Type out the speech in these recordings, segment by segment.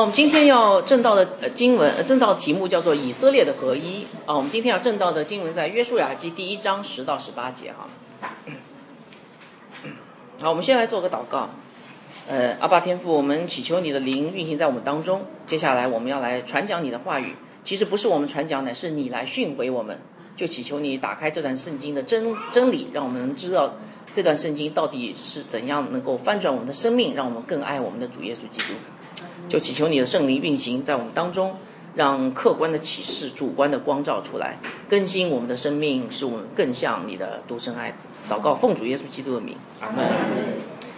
我们今天要正道的经文，呃正道题目叫做以色列的合一啊。我们今天要正道的经文在约书亚记第一章十到十八节哈。好，我们先来做个祷告。呃，阿爸天父，我们祈求你的灵运行在我们当中。接下来我们要来传讲你的话语，其实不是我们传讲，乃是你来训诲我们。就祈求你打开这段圣经的真真理，让我们知道这段圣经到底是怎样能够翻转我们的生命，让我们更爱我们的主耶稣基督。就祈求你的圣灵运行在我们当中，让客观的启示、主观的光照出来，更新我们的生命，使我们更像你的独生爱子。祷告，奉主耶稣基督的名，阿门。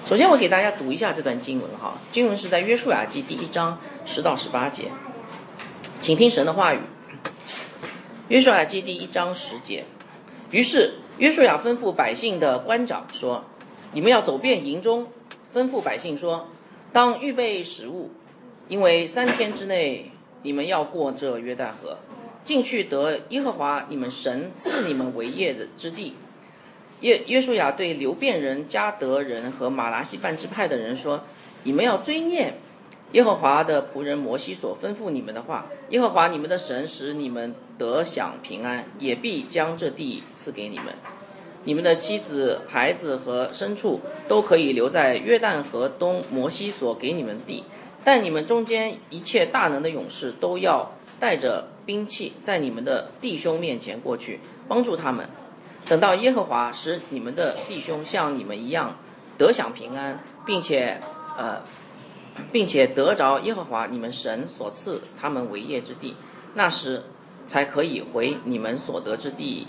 首先，我给大家读一下这段经文哈，经文是在约书亚记第一章十到十八节，请听神的话语。约书亚记第一章十节，于是约书亚吩咐百姓的官长说：“你们要走遍营中，吩咐百姓说，当预备食物，因为三天之内你们要过这约旦河，进去得耶和华你们神赐你们为业的之地。”约约书亚对流变人、加德人和马拉西半支派的人说：“你们要追念。”耶和华的仆人摩西所吩咐你们的话，耶和华你们的神使你们得享平安，也必将这地赐给你们。你们的妻子、孩子和牲畜都可以留在约旦河东摩西所给你们地，但你们中间一切大能的勇士都要带着兵器，在你们的弟兄面前过去，帮助他们。等到耶和华使你们的弟兄像你们一样得享平安，并且呃。并且得着耶和华你们神所赐他们为业之地，那时才可以回你们所得之地，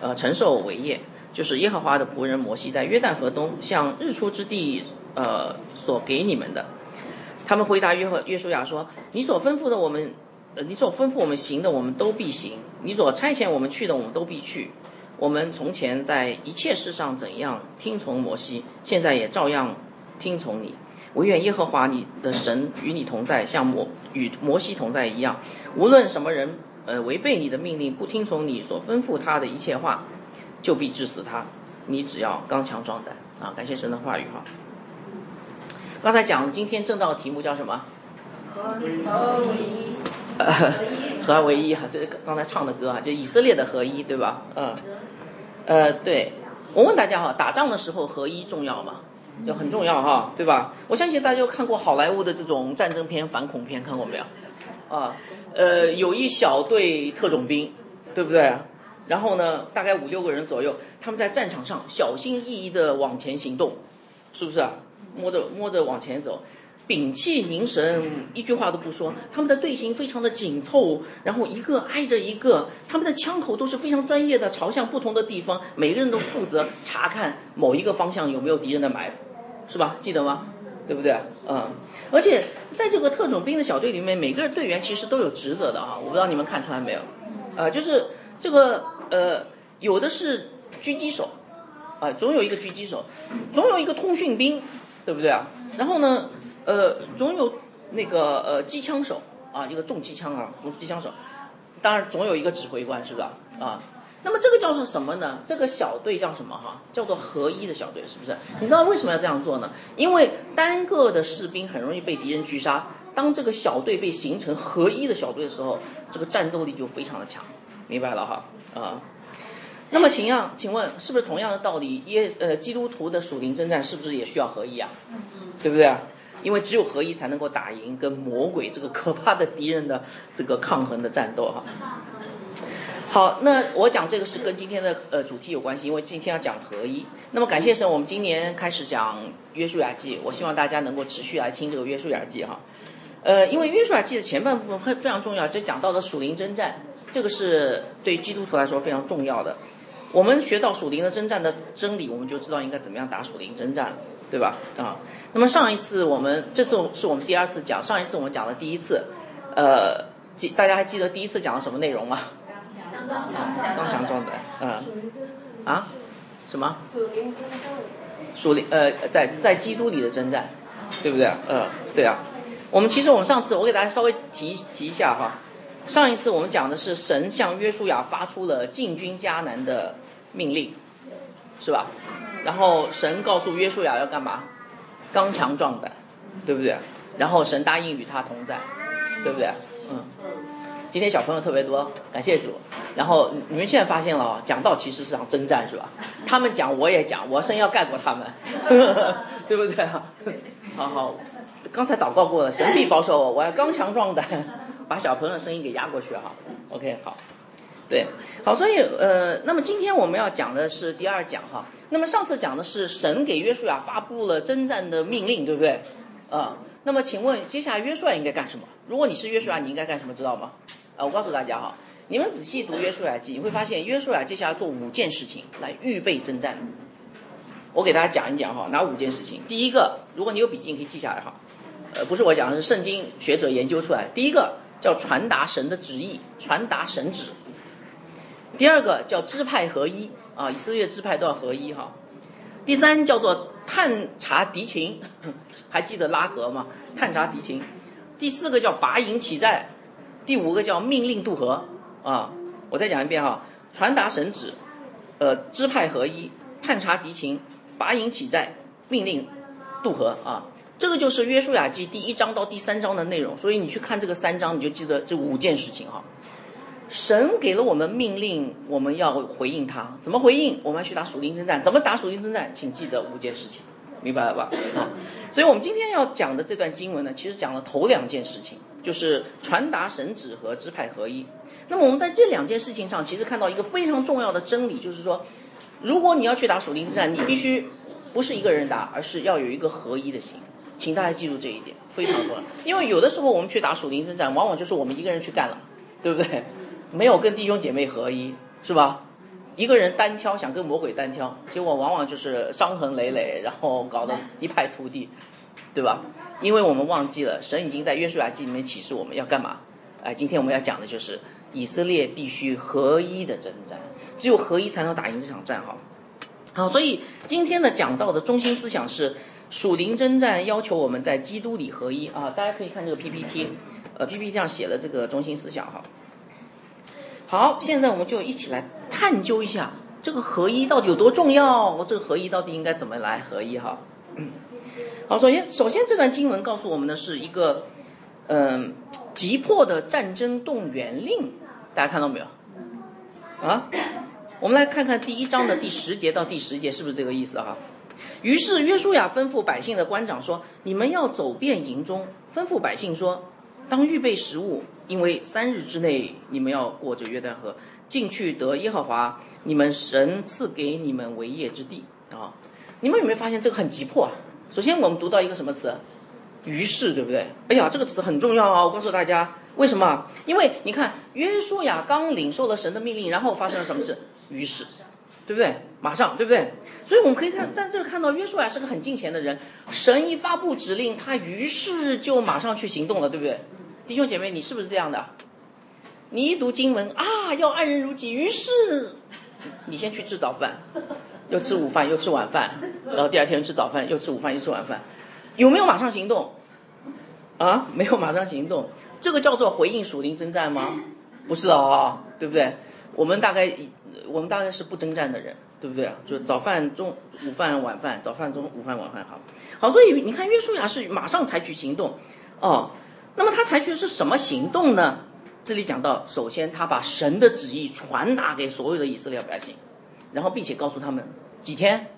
呃，承受为业。就是耶和华的仆人摩西在约旦河东向日出之地，呃，所给你们的。他们回答约和约书亚说：“你所吩咐的我们，呃，你所吩咐我们行的，我们都必行；你所差遣我们去的，我们都必去。我们从前在一切事上怎样听从摩西，现在也照样听从你。”唯愿耶和华你的神与你同在，像摩与摩西同在一样。无论什么人，呃，违背你的命令，不听从你所吩咐他的一切话，就必治死他。你只要刚强壮胆啊！感谢神的话语哈。刚才讲今天正道的题目叫什么？合合一。合二为一哈，这是刚才唱的歌啊，就以色列的合一，对吧？嗯。呃，对。我问大家哈，打仗的时候合一重要吗？就很重要哈，对吧？我相信大家都看过好莱坞的这种战争片、反恐片，看过没有？啊，呃，有一小队特种兵，对不对？然后呢，大概五六个人左右，他们在战场上小心翼翼的往前行动，是不是啊？摸着摸着往前走。屏气凝神，一句话都不说。他们的队形非常的紧凑，然后一个挨着一个，他们的枪口都是非常专业的，朝向不同的地方。每个人都负责 查看某一个方向有没有敌人的埋伏，是吧？记得吗？对不对？嗯。而且在这个特种兵的小队里面，每个队员其实都有职责的啊。我不知道你们看出来没有？呃，就是这个呃，有的是狙击手，啊，总有一个狙击手，总有一个通讯兵，对不对啊？然后呢？呃，总有那个呃机枪手啊，一个重机枪啊，重机枪手，当然总有一个指挥官，是不是？啊，那么这个叫做什么呢？这个小队叫什么哈？叫做合一的小队，是不是？你知道为什么要这样做呢？因为单个的士兵很容易被敌人狙杀，当这个小队被形成合一的小队的时候，这个战斗力就非常的强，明白了哈？啊，那么请样，请问是不是同样的道理？耶呃，基督徒的属灵征战是不是也需要合一啊？对不对啊？因为只有合一才能够打赢跟魔鬼这个可怕的敌人的这个抗衡的战斗哈。好，那我讲这个是跟今天的呃主题有关系，因为今天要讲合一。那么感谢神，我们今年开始讲约书亚记，我希望大家能够持续来听这个约书亚记哈。呃，因为约书亚记的前半部分非非常重要，这讲到的属灵征战，这个是对基督徒来说非常重要的。我们学到属灵的征战的真理，我们就知道应该怎么样打属灵征战了，对吧？啊。那么上一次我们这次是我们第二次讲，上一次我们讲了第一次，呃，记大家还记得第一次讲了什么内容吗？刚强壮胆，嗯，啊，什么？属灵。属灵呃，在在基督里的征战，对不对？嗯，对啊。我们其实我们上次我给大家稍微提提一下哈，上一次我们讲的是神向约书亚发出了进军迦南的命令，是吧？然后神告诉约书亚要干嘛？刚强壮胆，对不对？然后神答应与他同在，对不对？嗯。今天小朋友特别多，感谢主。然后你们现在发现了，讲道其实是场征战，是吧？他们讲我也讲，我生要盖过他们，对不对啊？好好，刚才祷告过了，神必保守我，我要刚强壮胆，把小朋友的声音给压过去哈。OK，好，对，好，所以呃，那么今天我们要讲的是第二讲哈。那么上次讲的是神给约书亚发布了征战的命令，对不对？啊，那么请问接下来约书亚应该干什么？如果你是约书亚，你应该干什么？知道吗？啊，我告诉大家哈，你们仔细读约书亚记，你会发现约书亚接下来做五件事情来预备征战。我给大家讲一讲哈，哪五件事情？第一个，如果你有笔记，你可以记下来哈。呃，不是我讲，是圣经学者研究出来。第一个叫传达神的旨意，传达神旨。第二个叫支派合一啊，以色列支派都要合一哈。第三叫做探查敌情，还记得拉合吗？探查敌情。第四个叫拔营起寨。第五个叫命令渡河啊，我再讲一遍哈，传达神旨，呃，支派合一，探查敌情，拔营起寨，命令渡河啊，这个就是约书亚记第一章到第三章的内容。所以你去看这个三章，你就记得这五件事情哈。神给了我们命令，我们要回应他，怎么回应？我们要去打属灵征战，怎么打属灵征战？请记得五件事情，明白了吧？啊，所以我们今天要讲的这段经文呢，其实讲了头两件事情。就是传达神旨和支派合一。那么我们在这两件事情上，其实看到一个非常重要的真理，就是说，如果你要去打属灵之战，你必须不是一个人打，而是要有一个合一的心。请大家记住这一点，非常重要。因为有的时候我们去打属灵之战，往往就是我们一个人去干了，对不对？没有跟弟兄姐妹合一，是吧？一个人单挑，想跟魔鬼单挑，结果往往就是伤痕累累，然后搞得一败涂地。对吧？因为我们忘记了，神已经在约书亚记里面启示我们要干嘛。哎，今天我们要讲的就是以色列必须合一的征战，只有合一才能打赢这场战哈。好，所以今天的讲到的中心思想是属灵征战要求我们在基督里合一啊。大家可以看这个 PPT，呃，PPT 上写了这个中心思想哈。好，现在我们就一起来探究一下这个合一到底有多重要，这个合一到底应该怎么来合一哈。好，首先，首先这段经文告诉我们的是一个，嗯，急迫的战争动员令，大家看到没有？啊，我们来看看第一章的第十节到第十节是不是这个意思哈？于是约书亚吩咐百姓的官长说：“你们要走遍营中，吩咐百姓说，当预备食物，因为三日之内你们要过着约旦河，进去得耶和华你们神赐给你们为业之地啊！你们有没有发现这个很急迫啊？”首先，我们读到一个什么词？于是，对不对？哎呀，这个词很重要啊！我告诉大家，为什么？因为你看，约书亚刚领受了神的命令，然后发生了什么事？于是，对不对？马上，对不对？所以我们可以看在这看到约书亚是个很敬虔的人。神一发布指令，他于是就马上去行动了，对不对？弟兄姐妹，你是不是这样的？你一读经文啊，要爱人如己，于是你先去吃早饭。又吃午饭，又吃晚饭，然后第二天吃早饭，又吃午饭，又吃晚饭，有没有马上行动？啊，没有马上行动，这个叫做回应属灵征战吗？不是哦，对不对？我们大概，我们大概是不征战的人，对不对？就早饭、中午饭、晚饭，早饭、中午饭、晚饭，好，好，所以你看约书亚是马上采取行动，哦，那么他采取的是什么行动呢？这里讲到，首先他把神的旨意传达给所有的以色列百姓。然后，并且告诉他们几天，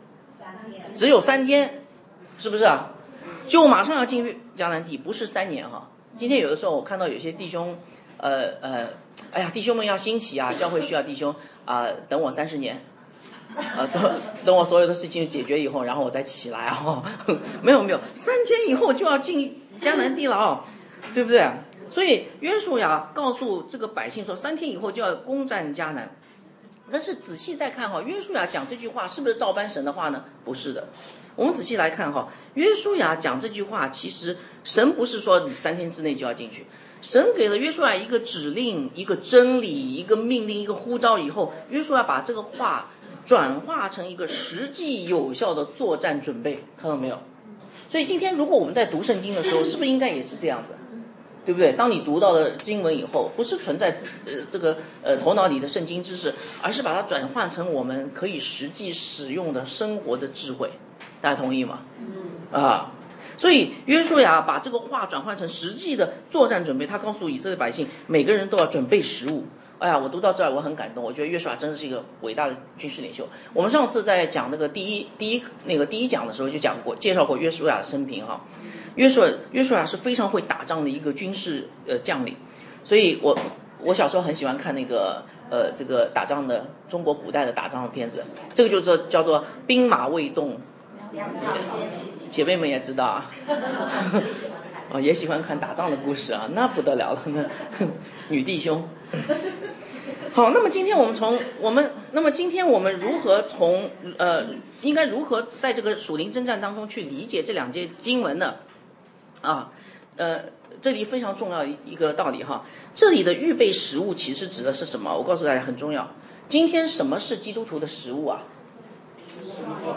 只有三天，是不是啊？就马上要进入迦南地，不是三年哈。今天有的时候我看到有些弟兄，呃呃，哎呀，弟兄们要兴起啊，教会需要弟兄啊，等我三十年，啊，等等我所有的事情解决以后，然后我再起来啊。没有没有，三天以后就要进迦南地了啊，对不对？所以约书亚告诉这个百姓说，三天以后就要攻占迦南。但是仔细再看哈，约书亚讲这句话是不是照搬神的话呢？不是的。我们仔细来看哈，约书亚讲这句话，其实神不是说你三天之内就要进去，神给了约书亚一个指令、一个真理、一个命令、一个呼召以后，约书亚把这个话转化成一个实际有效的作战准备，看到没有？所以今天如果我们在读圣经的时候，是不是应该也是这样子？对不对？当你读到了经文以后，不是存在呃这个呃头脑里的圣经知识，而是把它转换成我们可以实际使用的生活的智慧。大家同意吗？嗯啊，所以约书亚把这个话转换成实际的作战准备，他告诉以色列百姓，每个人都要准备食物。哎呀，我读到这儿我很感动，我觉得约书亚真的是一个伟大的军事领袖。我们上次在讲那个第一第一那个第一讲的时候就讲过，介绍过约书亚的生平哈。约书约书亚是非常会打仗的一个军事呃将领，所以我我小时候很喜欢看那个呃这个打仗的中国古代的打仗的片子，这个就叫叫做兵马未动。姐妹们也知道啊 哦也喜欢看打仗的故事啊，那不得了了，那女弟兄。好，那么今天我们从我们，那么今天我们如何从呃，应该如何在这个属灵征战当中去理解这两节经文呢？啊，呃，这里非常重要一个道理哈，这里的预备食物其实指的是什么？我告诉大家很重要。今天什么是基督徒的食物啊？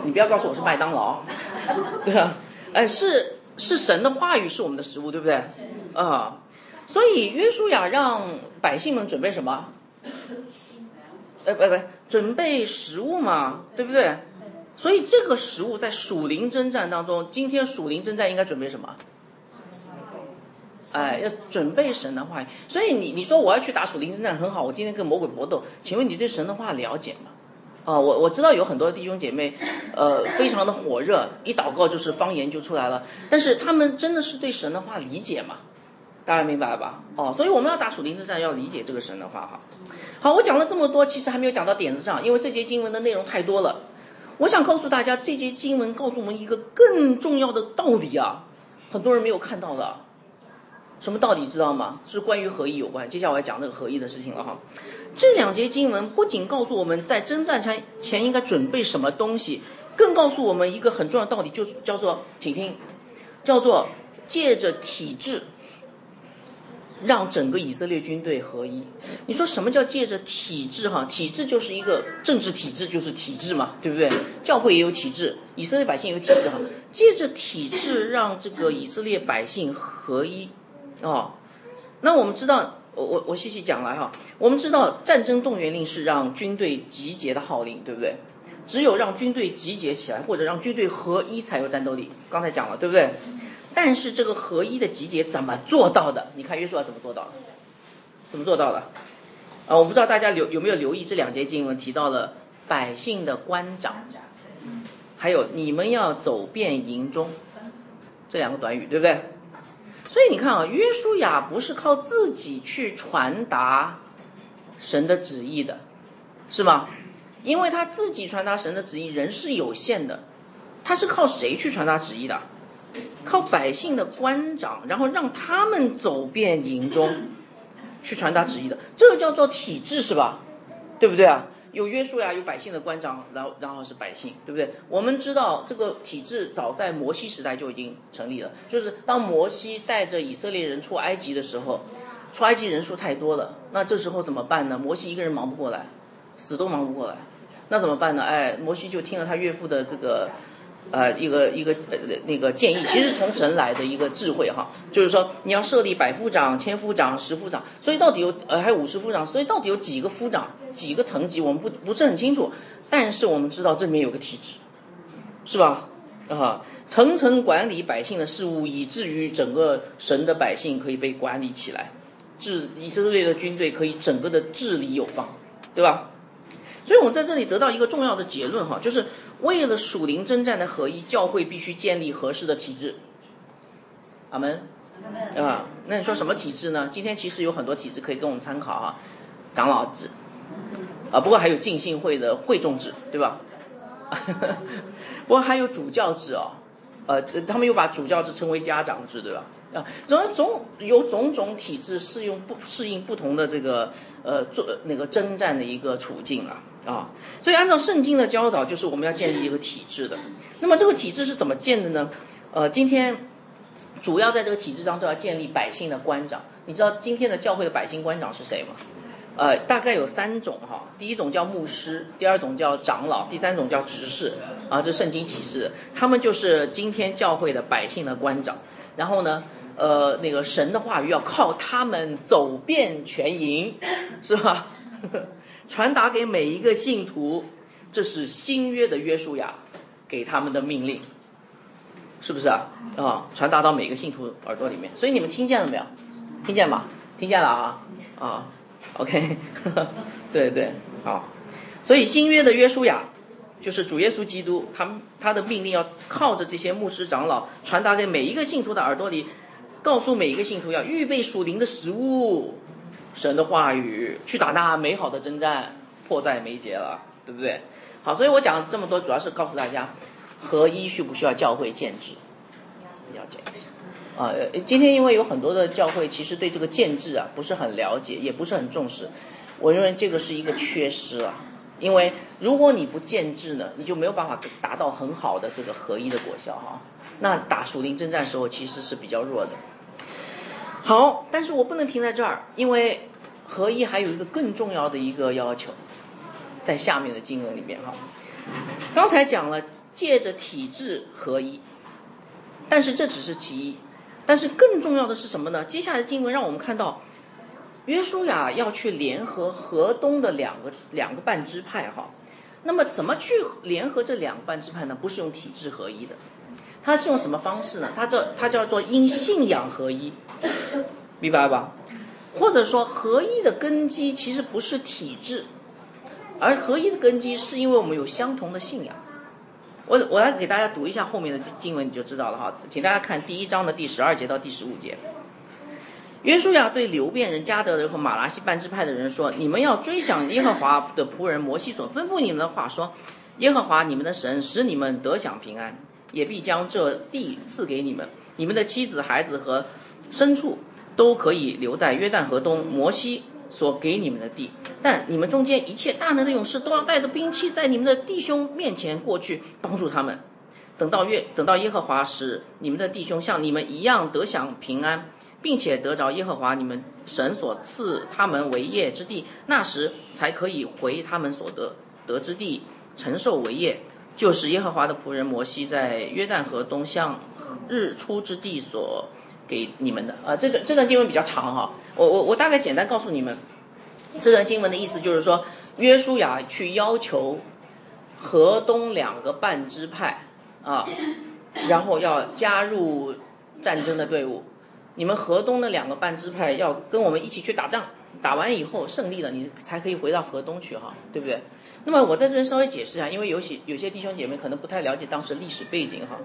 你不要告诉我是麦当劳，对吧？哎，是是神的话语是我们的食物，对不对？啊，所以约书亚让百姓们准备什么？呃，不不，准备食物嘛，对不对？所以这个食物在属灵征战当中，今天属灵征战应该准备什么？哎，要准备神的话。所以你你说我要去打属灵征战很好，我今天跟魔鬼搏斗，请问你对神的话了解吗？啊，我我知道有很多弟兄姐妹，呃，非常的火热，一祷告就是方言就出来了。但是他们真的是对神的话理解吗？大家明白吧？哦，所以我们要打属灵之战，要理解这个神的话哈。好，我讲了这么多，其实还没有讲到点子上，因为这节经文的内容太多了。我想告诉大家，这节经文告诉我们一个更重要的道理啊，很多人没有看到的。什么道理知道吗？是关于合一有关。接下来我要讲这个合一的事情了哈。这两节经文不仅告诉我们在征战前前应该准备什么东西，更告诉我们一个很重要的道理，就叫做，请听，叫做借着体制，让整个以色列军队合一。你说什么叫借着体制？哈，体制就是一个政治体制，就是体制嘛，对不对？教会也有体制，以色列百姓有体制哈。借着体制让这个以色列百姓合一，哦，那我们知道。我我我细细讲来哈，我们知道战争动员令是让军队集结的号令，对不对？只有让军队集结起来，或者让军队合一，才有战斗力。刚才讲了，对不对？但是这个合一的集结怎么做到的？你看约书亚怎么做到的？怎么做到的？啊，我不知道大家留有没有留意这两节经文提到了百姓的官长，还有你们要走遍营中这两个短语，对不对？所以你看啊，约书亚不是靠自己去传达神的旨意的，是吗？因为他自己传达神的旨意，人是有限的，他是靠谁去传达旨意的？靠百姓的官长，然后让他们走遍营中去传达旨意的，这个叫做体制，是吧？对不对啊？有约束呀，有百姓的官长，然后然后是百姓，对不对？我们知道这个体制早在摩西时代就已经成立了，就是当摩西带着以色列人出埃及的时候，出埃及人数太多了，那这时候怎么办呢？摩西一个人忙不过来，死都忙不过来，那怎么办呢？哎，摩西就听了他岳父的这个。呃，一个一个呃那个建议，其实从神来的一个智慧哈，就是说你要设立百夫长、千夫长、十夫长，所以到底有呃还有五十夫长，所以到底有几个夫长、几个层级，我们不不是很清楚，但是我们知道这里面有个体制，是吧？啊，层层管理百姓的事务，以至于整个神的百姓可以被管理起来，治以色列的军队可以整个的治理有方，对吧？所以我们在这里得到一个重要的结论哈，就是为了属灵征战的合一，教会必须建立合适的体制。阿门。啊，那你说什么体制呢？今天其实有很多体制可以跟我们参考啊，长老制，啊，不过还有浸信会的会众制，对吧？不过还有主教制哦，呃，他们又把主教制称为家长制，对吧？啊，总总有种种体制适用不适应不同的这个呃做那个征战的一个处境啊。啊，所以按照圣经的教导，就是我们要建立一个体制的。那么这个体制是怎么建的呢？呃，今天主要在这个体制上都要建立百姓的官长。你知道今天的教会的百姓官长是谁吗？呃，大概有三种哈。第一种叫牧师，第二种叫长老，第三种叫执事。啊，这圣经启示，他们就是今天教会的百姓的官长。然后呢，呃，那个神的话语要靠他们走遍全营，是吧？传达给每一个信徒，这是新约的约书亚给他们的命令。是不是啊？啊，传达到每个信徒耳朵里面。所以你们听见了没有？听见吗？听见了啊啊，OK，对对，好。所以新约的约书亚，就是主耶稣基督，他他的命令要靠着这些牧师长老传达给每一个信徒的耳朵里，告诉每一个信徒要预备属灵的食物，神的话语，去打那美好的征战，迫在眉睫了，对不对？好，所以我讲了这么多，主要是告诉大家，合一需不需要教会建制？要建制。啊，今天因为有很多的教会其实对这个建制啊不是很了解，也不是很重视，我认为这个是一个缺失啊。因为如果你不建制呢，你就没有办法达到很好的这个合一的果效哈、那打属灵征战时候其实是比较弱的。好，但是我不能停在这儿，因为合一还有一个更重要的一个要求，在下面的经文里面哈。刚才讲了借着体制合一，但是这只是其一，但是更重要的是什么呢？接下来的经文让我们看到，约书亚要去联合河东的两个两个半支派哈。那么怎么去联合这两个半支派呢？不是用体制合一的，它是用什么方式呢？它这它叫做因信仰合一，明白吧？或者说合一的根基其实不是体制，而合一的根基是因为我们有相同的信仰。我我来给大家读一下后面的经文，你就知道了哈。请大家看第一章的第十二节到第十五节。约书亚对流变人、加德人和马拉西半支派的人说：“你们要追想耶和华的仆人摩西所吩咐你们的话，说：耶和华你们的神使你们得享平安，也必将这地赐给你们，你们的妻子、孩子和牲畜都可以留在约旦河东摩西所给你们的地。但你们中间一切大能的勇士都要带着兵器，在你们的弟兄面前过去，帮助他们。等到约等到耶和华使你们的弟兄像你们一样得享平安。”并且得着耶和华你们神所赐他们为业之地，那时才可以回他们所得得之地，承受为业。就是耶和华的仆人摩西在约旦河东向日出之地所给你们的。啊，这个这段经文比较长哈，我我我大概简单告诉你们，这段经文的意思就是说，约书亚去要求河东两个半支派啊，然后要加入战争的队伍。你们河东的两个半支派要跟我们一起去打仗，打完以后胜利了，你才可以回到河东去哈，对不对？那么我在这边稍微解释一下，因为有些有些弟兄姐妹可能不太了解当时历史背景哈。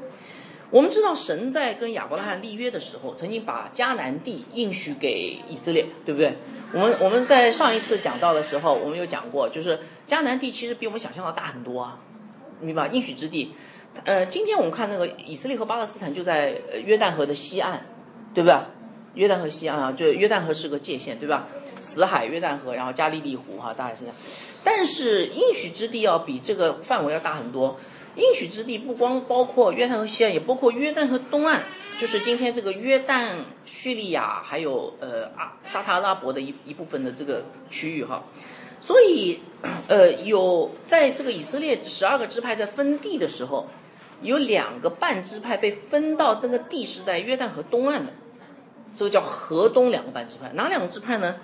我们知道神在跟亚伯拉罕立约的时候，曾经把迦南地应许给以色列，对不对？我们我们在上一次讲到的时候，我们有讲过，就是迦南地其实比我们想象的大很多啊，明白？应许之地，呃，今天我们看那个以色列和巴勒斯坦就在约旦河的西岸。对不对？约旦河西岸啊，就约旦河是个界限，对吧？死海、约旦河，然后加利利湖哈，大概是这样。但是应许之地要比这个范围要大很多。应许之地不光包括约旦河西岸，也包括约旦河东岸，就是今天这个约旦、叙利亚还有呃阿沙特阿拉伯的一一部分的这个区域哈。所以呃有在这个以色列十二个支派在分地的时候，有两个半支派被分到这个地是在约旦河东岸的。这个叫河东两个半支派，哪两个支派呢？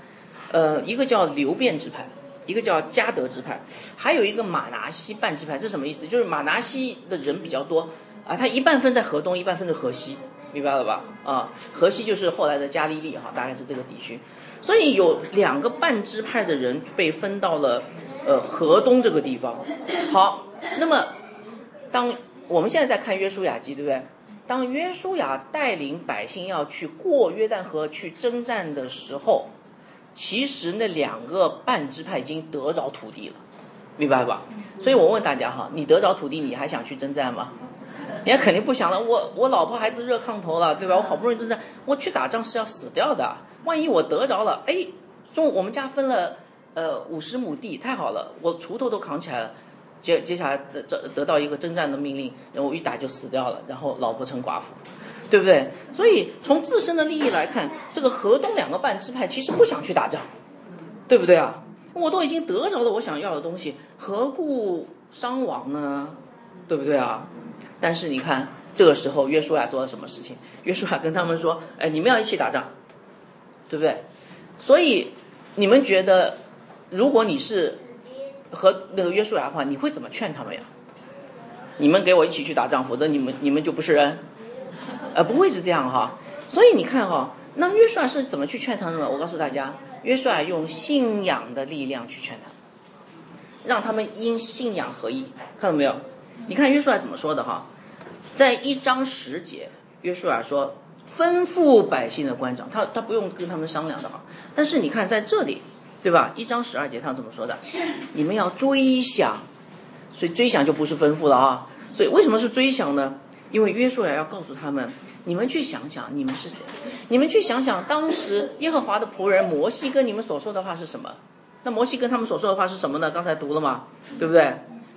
呃，一个叫流变支派，一个叫加德支派，还有一个马拿西半支派。这什么意思？就是马拿西的人比较多啊，他一半分在河东，一半分在河西，明白了吧？啊，河西就是后来的加利利哈，大概是这个地区。所以有两个半支派的人被分到了呃河东这个地方。好，那么当我们现在在看约书亚记，对不对？当约书亚带领百姓要去过约旦河去征战的时候，其实那两个半支派已经得着土地了，明白吧？所以我问大家哈，你得着土地，你还想去征战吗？人家肯定不想了。我我老婆孩子热炕头了，对吧？我好不容易征战，我去打仗是要死掉的。万一我得着了，哎，中我们家分了呃五十亩地，太好了，我锄头都扛起来了。接接下来得得得到一个征战的命令，然后一打就死掉了，然后老婆成寡妇，对不对？所以从自身的利益来看，这个河东两个半支派其实不想去打仗，对不对啊？我都已经得着了我想要的东西，何故伤亡呢？对不对啊？但是你看这个时候约书亚做了什么事情？约书亚跟他们说：“哎，你们要一起打仗，对不对？”所以你们觉得，如果你是？和那个约书亚的话，你会怎么劝他们呀？你们给我一起去打仗，否则你们你们就不是人，呃，不会是这样哈。所以你看哈，那约书亚是怎么去劝他们的？我告诉大家，约书亚用信仰的力量去劝他，让他们因信仰合一。看到没有？你看约书亚怎么说的哈？在一章十节，约书亚说吩咐百姓的官长，他他不用跟他们商量的哈。但是你看在这里，对吧？一章十二节他怎么说的？你们要追想，所以追想就不是吩咐了啊。所以为什么是追想呢？因为约书亚要告诉他们，你们去想想，你们是谁？你们去想想，当时耶和华的仆人摩西跟你们所说的话是什么？那摩西跟他们所说的话是什么呢？刚才读了吗，对不对？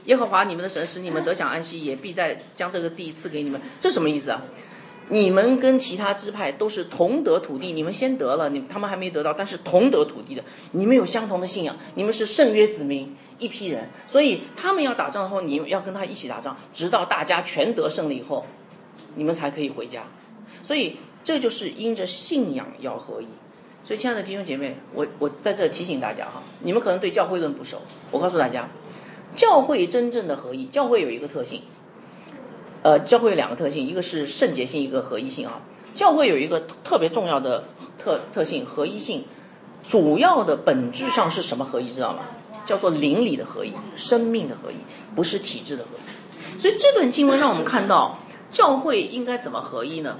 耶和华你们的神使你们得享安息，也必在将这个地赐给你们。这什么意思啊？你们跟其他支派都是同得土地，你们先得了，你他们还没得到，但是同得土地的，你们有相同的信仰，你们是圣约子民一批人，所以他们要打仗后，你要跟他一起打仗，直到大家全得胜了以后，你们才可以回家。所以这就是因着信仰要合一。所以亲爱的弟兄姐妹，我我在这提醒大家哈，你们可能对教会论不熟，我告诉大家。教会真正的合一，教会有一个特性，呃，教会有两个特性，一个是圣洁性，一个合一性啊。教会有一个特别重要的特特性，合一性，主要的本质上是什么合一？知道吗？叫做灵里的合一，生命的合一，不是体制的合一。所以这段经文让我们看到，教会应该怎么合一呢？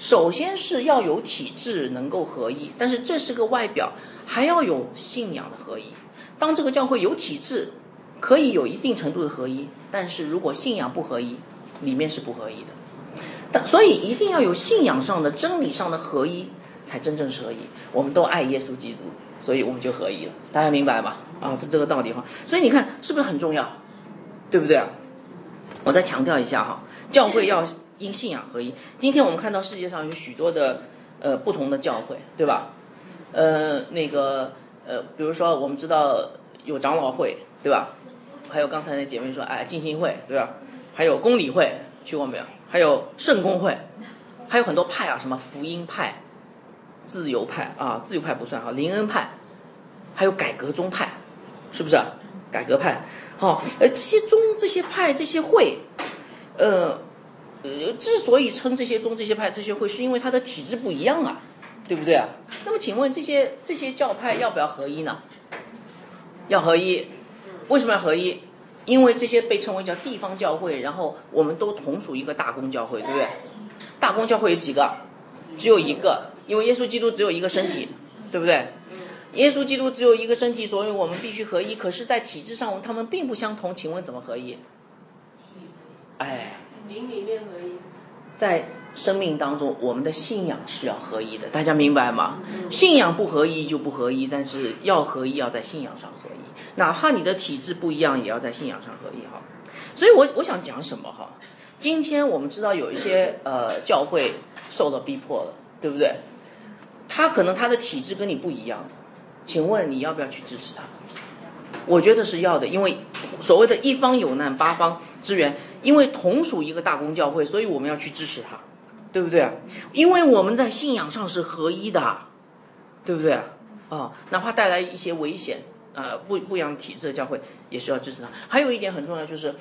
首先是要有体制能够合一，但是这是个外表，还要有信仰的合一。当这个教会有体制。可以有一定程度的合一，但是如果信仰不合一，里面是不合一的。但所以一定要有信仰上的、真理上的合一，才真正是合一。我们都爱耶稣基督，所以我们就合一了。大家明白吗？啊，是这个道理哈。所以你看，是不是很重要？对不对啊？我再强调一下哈，教会要因信仰合一。今天我们看到世界上有许多的呃不同的教会，对吧？呃，那个呃，比如说我们知道有长老会，对吧？还有刚才那姐妹说，哎，静心会对吧？还有公理会去过没有？还有圣公会，还有很多派啊，什么福音派、自由派啊，自由派不算哈，林恩派，还有改革宗派，是不是？改革派，好，呃，这些宗、这些派、这些会，呃，呃，之所以称这些宗、这些派、这些会，是因为它的体制不一样啊，对不对啊？那么请问这些这些教派要不要合一呢？要合一。为什么要合一？因为这些被称为叫地方教会，然后我们都同属一个大公教会，对不对？大公教会有几个？只有一个，因为耶稣基督只有一个身体，对不对？耶稣基督只有一个身体，所以我们必须合一。可是，在体制上，他们并不相同。请问怎么合一？哎，灵里面合一，在生命当中，我们的信仰是要合一的，大家明白吗？信仰不合一就不合一，但是要合一，要在信仰上合一。哪怕你的体质不一样，也要在信仰上合一哈。所以，我我想讲什么哈？今天我们知道有一些呃教会受到逼迫了，对不对？他可能他的体质跟你不一样，请问你要不要去支持他？我觉得是要的，因为所谓的一方有难八方支援，因为同属一个大公教会，所以我们要去支持他，对不对啊？因为我们在信仰上是合一的，对不对啊？啊，哪怕带来一些危险。呃，不不一样体制的教会也需要支持他。还有一点很重要，就是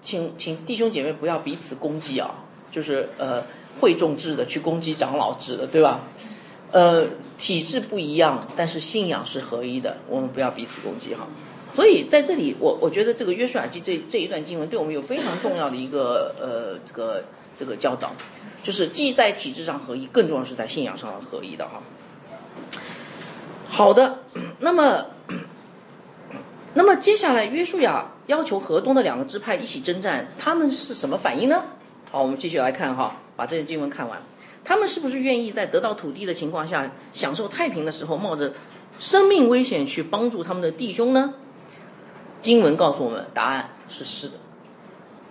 请请弟兄姐妹不要彼此攻击啊，就是呃会众制的去攻击长老制的，对吧？呃，体制不一样，但是信仰是合一的，我们不要彼此攻击哈。所以在这里，我我觉得这个约书亚记这这一段经文对我们有非常重要的一个呃这个这个教导，就是既在体制上合一，更重要是在信仰上合一的哈。好的，那么。那么接下来，约书亚要求河东的两个支派一起征战，他们是什么反应呢？好，我们继续来看哈，把这些经文看完，他们是不是愿意在得到土地的情况下，享受太平的时候，冒着生命危险去帮助他们的弟兄呢？经文告诉我们，答案是是的。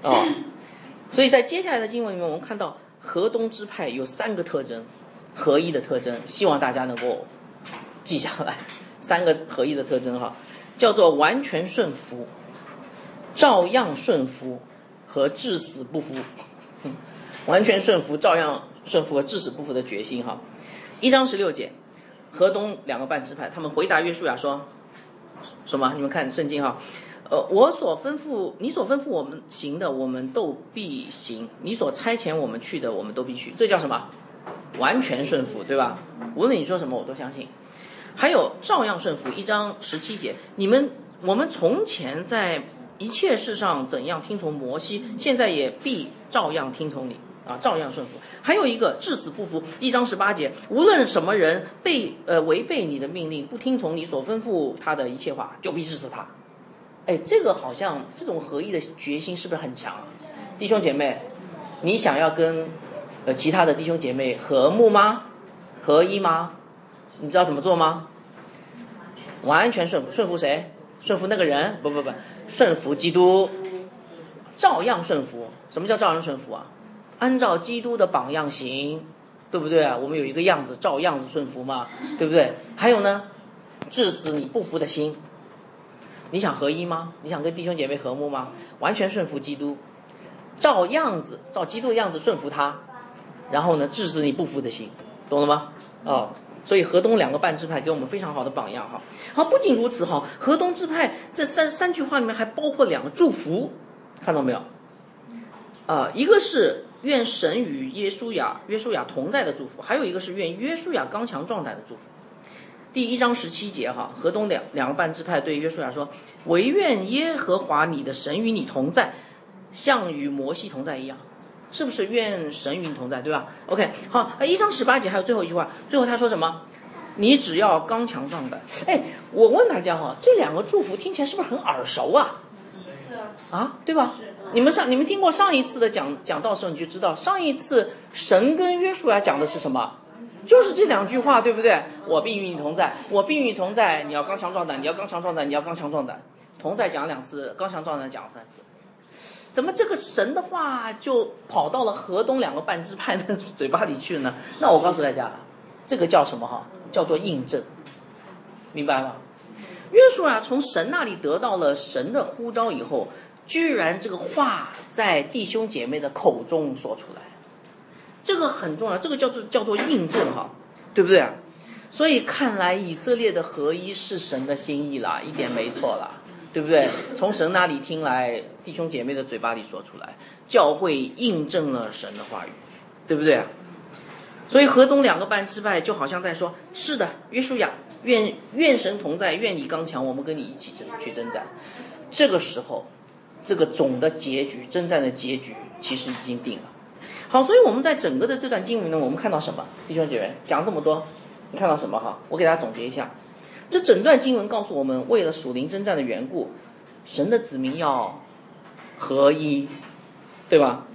哦，所以在接下来的经文里面，我们看到河东支派有三个特征，合一的特征，希望大家能够记下来，三个合一的特征哈。叫做完全顺服，照样顺服和至死不服，完全顺服、照样顺服和至死不服的决心哈。一章十六节，河东两个半支派，他们回答约书亚说：什么？你们看圣经哈，呃，我所吩咐你所吩咐我们行的，我们都必行；你所差遣我们去的，我们都必去。这叫什么？完全顺服，对吧？无论你说什么，我都相信。还有照样顺服，一章十七节，你们我们从前在一切事上怎样听从摩西，现在也必照样听从你啊，照样顺服。还有一个至死不服，一章十八节，无论什么人被呃违背你的命令，不听从你所吩咐他的一切话，就必治死他。哎，这个好像这种合一的决心是不是很强？弟兄姐妹，你想要跟呃其他的弟兄姐妹和睦吗？合一吗？你知道怎么做吗？完全顺服，顺服谁？顺服那个人？不不不，顺服基督，照样顺服。什么叫照样顺服啊？按照基督的榜样行，对不对啊？我们有一个样子，照样子顺服嘛，对不对？还有呢，致死你不服的心。你想合一吗？你想跟弟兄姐妹和睦吗？完全顺服基督，照样子，照基督的样子顺服他，然后呢，致死你不服的心，懂了吗？哦。所以河东两个半支派给我们非常好的榜样哈。好，不仅如此哈，河东支派这三三句话里面还包括两个祝福，看到没有？啊，一个是愿神与耶稣亚约书亚同在的祝福，还有一个是愿约书亚刚强壮胆的祝福。第一章十七节哈，河东两两个半支派对约书亚说：“唯愿耶和华你的神与你同在，像与摩西同在一样。”是不是愿神与你同在，对吧？OK，好，一章十八节还有最后一句话，最后他说什么？你只要刚强壮胆。哎，我问大家哈，这两个祝福听起来是不是很耳熟啊？是啊，对吧？你们上你们听过上一次的讲讲道时候，你就知道上一次神跟约书亚讲的是什么？就是这两句话，对不对？我必与你同在，我必与你同在。你要刚强壮胆，你要刚强壮胆，你要刚强壮胆。同在讲两次，刚强壮胆讲三次。怎么这个神的话就跑到了河东两个半支派的 嘴巴里去了呢？那我告诉大家，这个叫什么哈？叫做印证，明白吗？约书亚从神那里得到了神的呼召以后，居然这个话在弟兄姐妹的口中说出来，这个很重要，这个叫做叫做印证哈，对不对啊？所以看来以色列的合一是神的心意啦，一点没错啦。对不对？从神那里听来，弟兄姐妹的嘴巴里说出来，教会印证了神的话语，对不对？所以河东两个半支派就好像在说：是的，约书亚，愿愿神同在，愿你刚强，我们跟你一起征去征战。这个时候，这个总的结局，征战的结局其实已经定了。好，所以我们在整个的这段经文呢，我们看到什么？弟兄姐妹讲这么多，你看到什么？哈，我给大家总结一下。这整段经文告诉我们，为了属灵征战的缘故，神的子民要合一，对吧？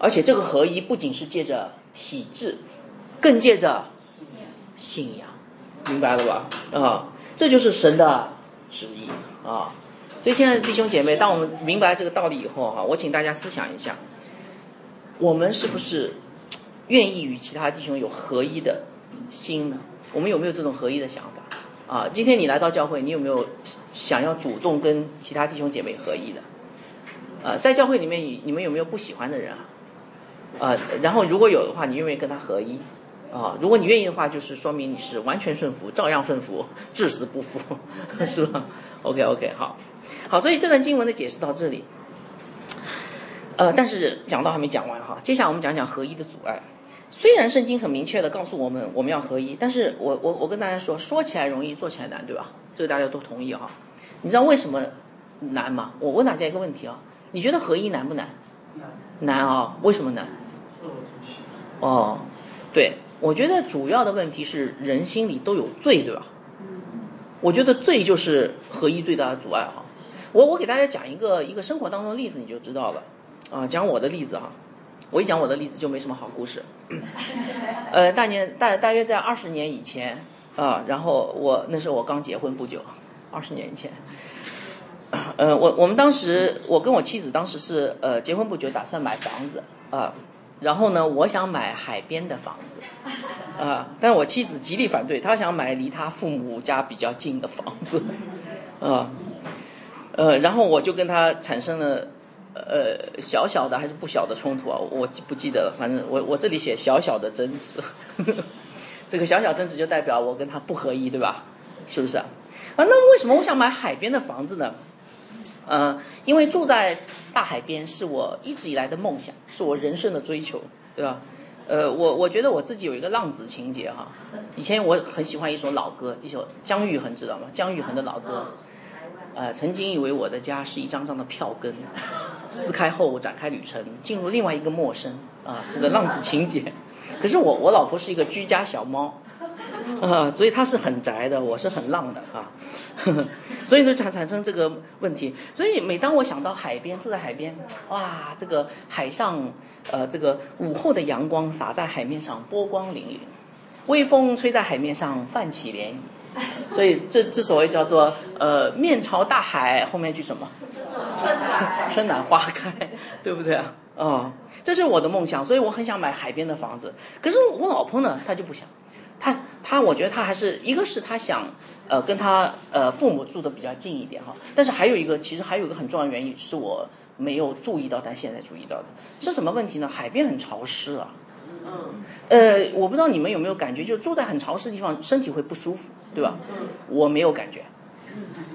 而且这个合一不仅是借着体制，更借着信仰，明白了吧？啊，这就是神的旨意啊！所以，亲爱的弟兄姐妹，当我们明白这个道理以后，哈，我请大家思想一下，我们是不是愿意与其他弟兄有合一的心呢？我们有没有这种合一的想法？啊，今天你来到教会，你有没有想要主动跟其他弟兄姐妹合一的？呃，在教会里面，你你们有没有不喜欢的人啊？呃，然后如果有的话，你愿不愿意跟他合一？啊，如果你愿意的话，就是说明你是完全顺服，照样顺服，至死不服，是吧？OK OK，好，好，所以这段经文的解释到这里。呃，但是讲到还没讲完哈，接下来我们讲讲合一的阻碍。虽然圣经很明确的告诉我们我们要合一，但是我我我跟大家说，说起来容易，做起来难，对吧？这个大家都同意哈。你知道为什么难吗？我问大家一个问题啊，你觉得合一难不难？难。难啊？为什么难？自我中心。哦，对，我觉得主要的问题是人心里都有罪，对吧？嗯。我觉得罪就是合一最大的阻碍哈。我我给大家讲一个一个生活当中的例子，你就知道了。啊，讲我的例子哈。我一讲我的例子就没什么好故事，呃，大年大大约在二十年以前啊，然后我那时候我刚结婚不久，二十年以前，呃，我我们当时我跟我妻子当时是呃结婚不久，打算买房子啊，然后呢，我想买海边的房子啊，但是我妻子极力反对，她想买离她父母家比较近的房子 啊，呃，然后我就跟她产生了。呃，小小的还是不小的冲突啊？我不记得了，反正我我这里写小小的争执，这个小小争执就代表我跟他不合一，对吧？是不是啊？啊，那为什么我想买海边的房子呢？呃，因为住在大海边是我一直以来的梦想，是我人生的追求，对吧？呃，我我觉得我自己有一个浪子情节哈。以前我很喜欢一首老歌，一首姜育恒知道吗？姜育恒的老歌，呃，曾经以为我的家是一张张的票根，撕开后展开旅程，进入另外一个陌生啊，这个浪子情节。可是我我老婆是一个居家小猫，啊，所以她是很宅的，我是很浪的啊，所以就产产生这个问题。所以每当我想到海边，住在海边，哇，这个海上。呃，这个午后的阳光洒在海面上，波光粼粼；微风吹在海面上，泛起涟漪。所以这这所谓叫做呃面朝大海，后面句什么？春暖花开，对不对啊？哦，这是我的梦想，所以我很想买海边的房子。可是我老婆呢，她就不想。她她，我觉得她还是一个是她想呃跟她呃父母住的比较近一点哈。但是还有一个，其实还有一个很重要的原因是我。没有注意到，但现在注意到的是什么问题呢？海边很潮湿啊。嗯。呃，我不知道你们有没有感觉，就住在很潮湿的地方，身体会不舒服，对吧？嗯。我没有感觉。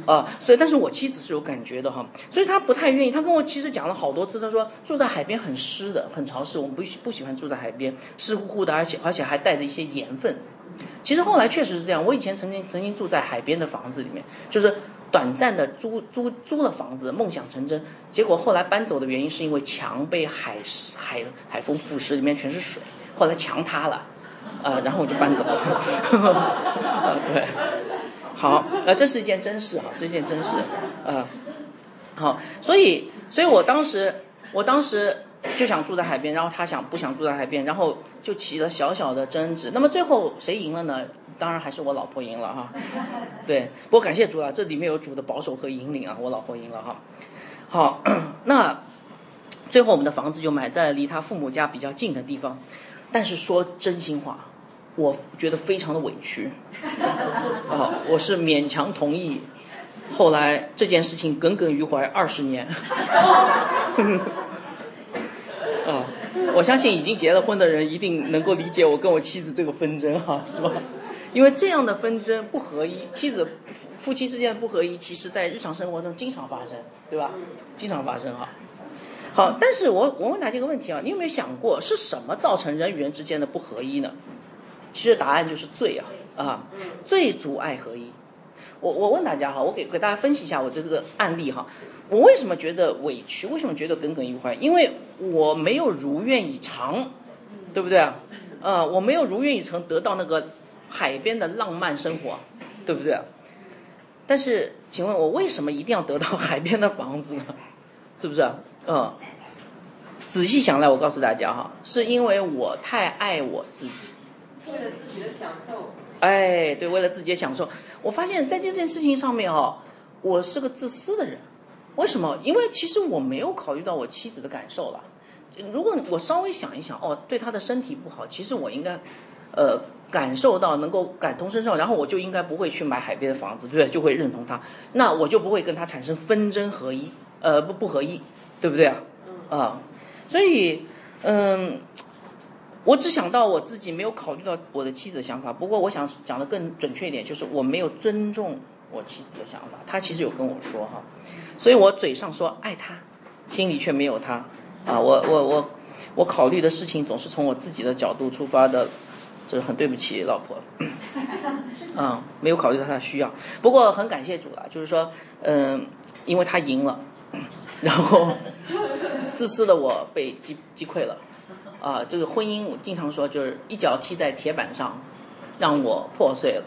啊，所以，但是我妻子是有感觉的哈，所以她不太愿意。她跟我其实讲了好多次，她说住在海边很湿的，很潮湿，我们不喜不喜欢住在海边，湿乎乎的，而且而且还带着一些盐分。其实后来确实是这样，我以前曾经曾经住在海边的房子里面，就是。短暂的租租租了房子，梦想成真。结果后来搬走的原因是因为墙被海海海风腐蚀，里面全是水。后来墙塌了，呃，然后我就搬走了。对，好，呃，这是一件真事哈，这件真事，呃，好，所以，所以我当时，我当时就想住在海边，然后他想不想住在海边，然后就起了小小的争执。那么最后谁赢了呢？当然还是我老婆赢了哈，对，不过感谢主啊，这里面有主的保守和引领啊，我老婆赢了哈。好，那最后我们的房子就买在离他父母家比较近的地方，但是说真心话，我觉得非常的委屈，啊，我是勉强同意，后来这件事情耿耿于怀二十年，啊，我相信已经结了婚的人一定能够理解我跟我妻子这个纷争哈，是吧？因为这样的纷争不合一，妻子夫妻之间的不合一，其实在日常生活中经常发生，对吧？经常发生哈。好，但是我我问大家一个问题啊，你有没有想过是什么造成人与人之间的不合一呢？其实答案就是罪啊啊，罪阻碍合一。我我问大家哈，我给给大家分析一下我的这个案例哈，我为什么觉得委屈？为什么觉得耿耿于怀？因为我没有如愿以偿，对不对啊？呃，我没有如愿以偿得到那个。海边的浪漫生活，对不对？但是，请问我为什么一定要得到海边的房子呢？是不是？嗯，仔细想来，我告诉大家哈，是因为我太爱我自己，为了自己的享受。哎，对，为了自己的享受。我发现，在这件事情上面哦，我是个自私的人。为什么？因为其实我没有考虑到我妻子的感受了。如果我稍微想一想，哦，对她的身体不好，其实我应该。呃，感受到能够感同身受，然后我就应该不会去买海边的房子，对不对？就会认同她，那我就不会跟她产生纷争合一，呃，不不合一，对不对啊？啊，所以，嗯，我只想到我自己，没有考虑到我的妻子的想法。不过，我想讲的更准确一点，就是我没有尊重我妻子的想法。她其实有跟我说哈，所以我嘴上说爱他，心里却没有他。啊，我我我我考虑的事情总是从我自己的角度出发的。这很对不起老婆，嗯，没有考虑到他的需要。不过很感谢主了，就是说，嗯，因为他赢了，然后自私的我被击击溃了。啊，这个婚姻我经常说就是一脚踢在铁板上，让我破碎了，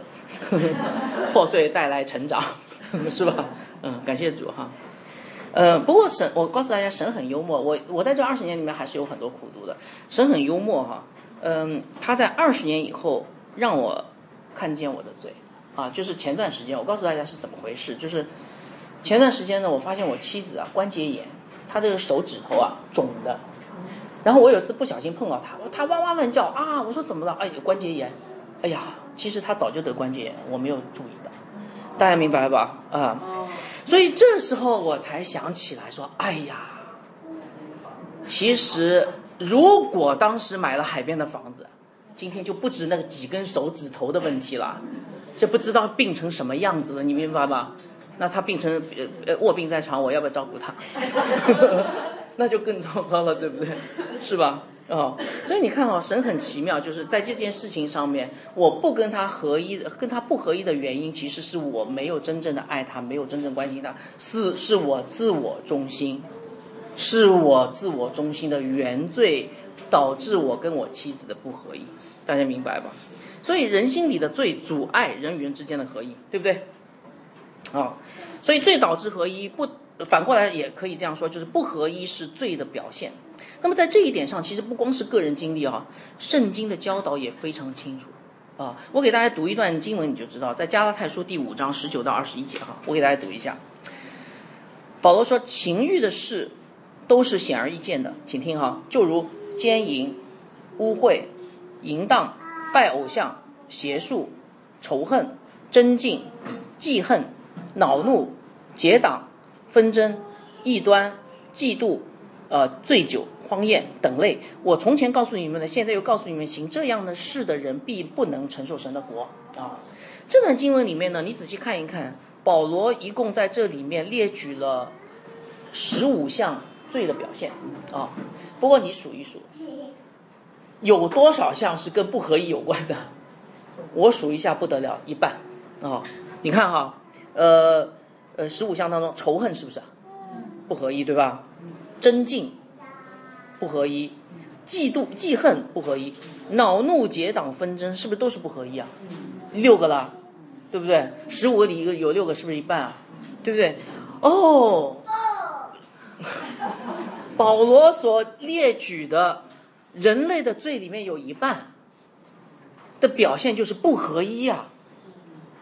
破碎带来成长，是吧？嗯，感谢主哈。呃，不过神，我告诉大家，神很幽默。我我在这二十年里面还是有很多苦读的。神很幽默哈。嗯，他在二十年以后让我看见我的罪，啊，就是前段时间我告诉大家是怎么回事，就是前段时间呢，我发现我妻子啊关节炎，她这个手指头啊肿的，然后我有次不小心碰到她，她哇哇乱叫啊，我说怎么了？哎，有关节炎，哎呀，其实她早就得关节炎，我没有注意到，大家明白吧？啊，所以这时候我才想起来说，哎呀，其实。如果当时买了海边的房子，今天就不止那个几根手指头的问题了，这不知道病成什么样子了，你明白吧？那他病成呃呃卧病在床，我要不要照顾他？那就更糟糕了，对不对？是吧？哦，所以你看哦，神很奇妙，就是在这件事情上面，我不跟他合一，跟他不合一的原因，其实是我没有真正的爱他，没有真正关心他，是是我自我中心，是我自我中心的原罪，导致我跟我妻子的不合一，大家明白吧？所以人心里的罪阻碍人与人之间的合一，对不对？啊，所以罪导致合一，不反过来也可以这样说，就是不合一是罪的表现。那么在这一点上，其实不光是个人经历啊，圣经的教导也非常清楚啊。我给大家读一段经文，你就知道，在加拉太书第五章十九到二十一节哈，我给大家读一下。保罗说，情欲的事都是显而易见的，请听哈，就如奸淫、污秽、淫荡、拜偶像、邪术、仇恨、争竞、记恨、恼怒、结党、纷争、异端、嫉妒、呃醉酒。荒宴等类，我从前告诉你们的，现在又告诉你们，行这样的事的人必不能承受神的国啊。这段经文里面呢，你仔细看一看，保罗一共在这里面列举了十五项罪的表现啊。不过你数一数，有多少项是跟不合一有关的？我数一下不得了，一半啊。你看哈，呃呃，十五项当中，仇恨是不是不合一，对吧？真敬。不合一，嫉妒、记恨不合一，恼怒、结党、纷争，是不是都是不合一啊？六个了，对不对？十五个里一个有六个，是不是一半啊？对不对？哦，保罗所列举的人类的罪里面有一半的表现就是不合一呀，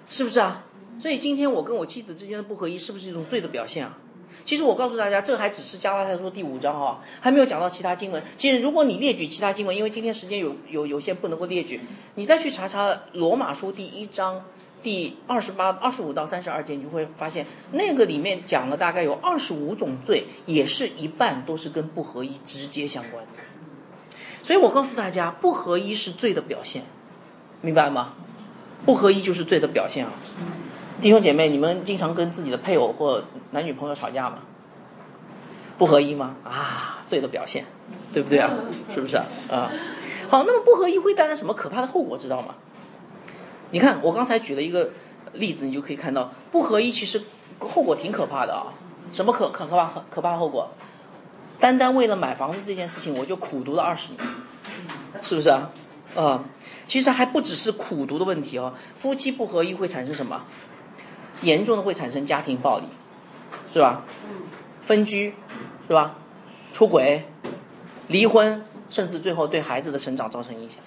是不是啊？所以今天我跟我妻子之间的不合一，是不是一种罪的表现啊？其实我告诉大家，这还只是加拉太书第五章哈，还没有讲到其他经文。其实如果你列举其他经文，因为今天时间有有有些不能够列举，你再去查查罗马书第一章第二十八、二十五到三十二节，你就会发现那个里面讲了大概有二十五种罪，也是一半都是跟不合一直接相关的。所以我告诉大家，不合一是罪的表现，明白吗？不合一就是罪的表现啊。弟兄姐妹，你们经常跟自己的配偶或男女朋友吵架吗？不合一吗？啊，罪的表现，对不对啊？是不是啊？好，那么不合一会带来什么可怕的后果，知道吗？你看，我刚才举了一个例子，你就可以看到，不合一其实后果挺可怕的啊。什么可可可怕可怕后果？单单为了买房子这件事情，我就苦读了二十年，是不是啊？啊，其实还不只是苦读的问题哦，夫妻不合一会产生什么？严重的会产生家庭暴力，是吧？分居，是吧？出轨、离婚，甚至最后对孩子的成长造成影响。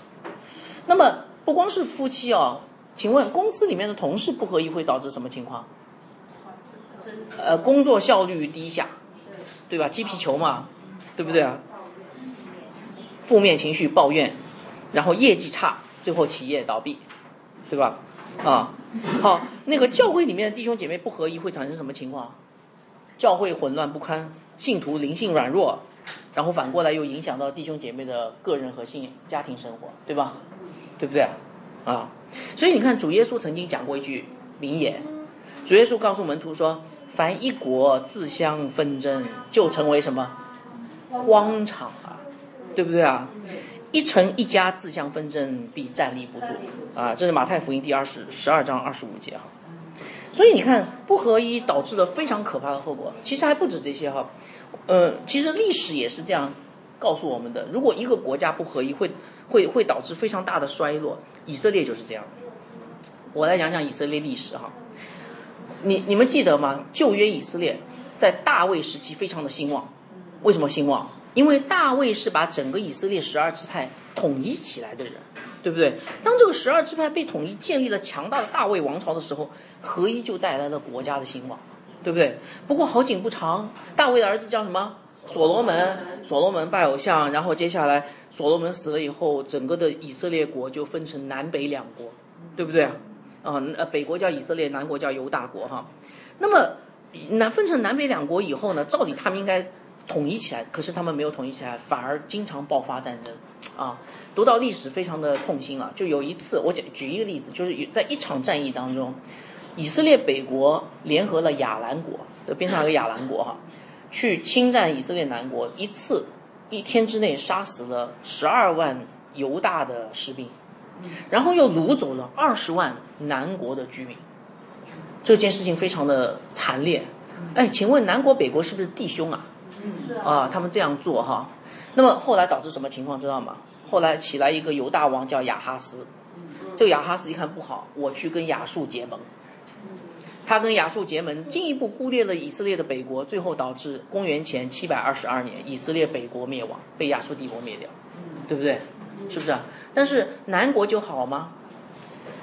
那么不光是夫妻哦，请问公司里面的同事不合一会导致什么情况？呃，工作效率低下，对吧？踢皮球嘛，对不对啊？负面情绪、抱怨，然后业绩差，最后企业倒闭，对吧？啊。好，那个教会里面的弟兄姐妹不合一会产生什么情况？教会混乱不堪，信徒灵性软弱，然后反过来又影响到弟兄姐妹的个人和信家庭生活，对吧？对不对？啊，所以你看，主耶稣曾经讲过一句名言，主耶稣告诉门徒说：“凡一国自相纷争，就成为什么荒场啊？对不对啊？”一城一家自相纷争，必站立不住啊！这是马太福音第二十十二章二十五节哈。所以你看，不合一导致了非常可怕的后果。其实还不止这些哈，呃，其实历史也是这样告诉我们的。如果一个国家不合一，会会会导致非常大的衰落。以色列就是这样。我来讲讲以色列历史哈。你你们记得吗？旧约以色列在大卫时期非常的兴旺，为什么兴旺？因为大卫是把整个以色列十二支派统一起来的人，对不对？当这个十二支派被统一，建立了强大的大卫王朝的时候，合一就带来了国家的兴旺，对不对？不过好景不长，大卫的儿子叫什么？所罗门。所罗门拜偶像，然后接下来所罗门死了以后，整个的以色列国就分成南北两国，对不对啊？啊，呃，北国叫以色列，南国叫犹大国哈。那么南分成南北两国以后呢，照理他们应该。统一起来，可是他们没有统一起来，反而经常爆发战争，啊，读到历史非常的痛心啊。就有一次，我举举一个例子，就是在一场战役当中，以色列北国联合了亚兰国，这边上有个亚兰国哈，去侵占以色列南国，一次一天之内杀死了十二万犹大的士兵，然后又掳走了二十万南国的居民。这件事情非常的惨烈。哎，请问南国北国是不是弟兄啊？啊，他们这样做哈，那么后来导致什么情况知道吗？后来起来一个犹大王叫亚哈斯，这个亚哈斯一看不好，我去跟亚述结盟。他跟亚述结盟，进一步孤立了以色列的北国，最后导致公元前七百二十二年以色列北国灭亡，被亚述帝国灭掉，对不对？是不是？但是南国就好吗？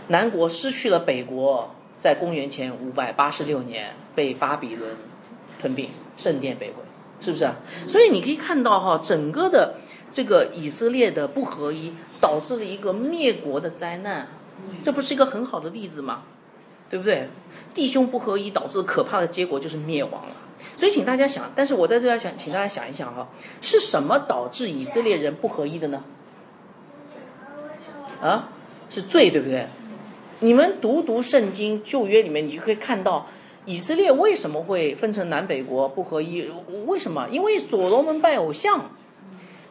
南国失去了北国，在公元前五百八十六年被巴比伦吞并，圣殿被毁，是不是啊？所以你可以看到哈，整个的这个以色列的不合一，导致了一个灭国的灾难，这不是一个很好的例子吗？对不对？弟兄不合一导致可怕的结果就是灭亡了。所以请大家想，但是我在这要想，请大家想一想哈，是什么导致以色列人不合一的呢？啊，是罪，对不对？你们读读圣经旧约里面，你就可以看到以色列为什么会分成南北国不合一？为什么？因为所罗门拜偶像。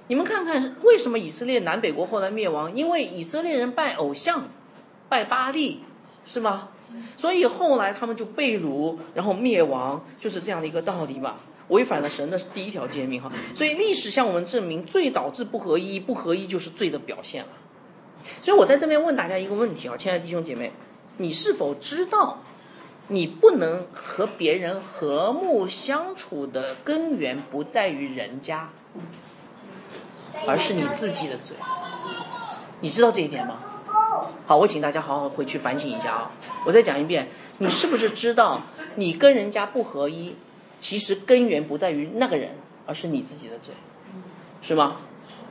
你们看看为什么以色列南北国后来灭亡？因为以色列人拜偶像，拜巴利，是吗？所以后来他们就被掳，然后灭亡，就是这样的一个道理嘛。违反了神的第一条诫命哈。所以历史向我们证明，罪导致不合一，不合一就是罪的表现了。所以我在这边问大家一个问题啊，亲爱的弟兄姐妹，你是否知道，你不能和别人和睦相处的根源不在于人家，而是你自己的嘴？你知道这一点吗？好，我请大家好好回去反省一下啊！我再讲一遍，你是不是知道你跟人家不合一，其实根源不在于那个人，而是你自己的嘴，是吗？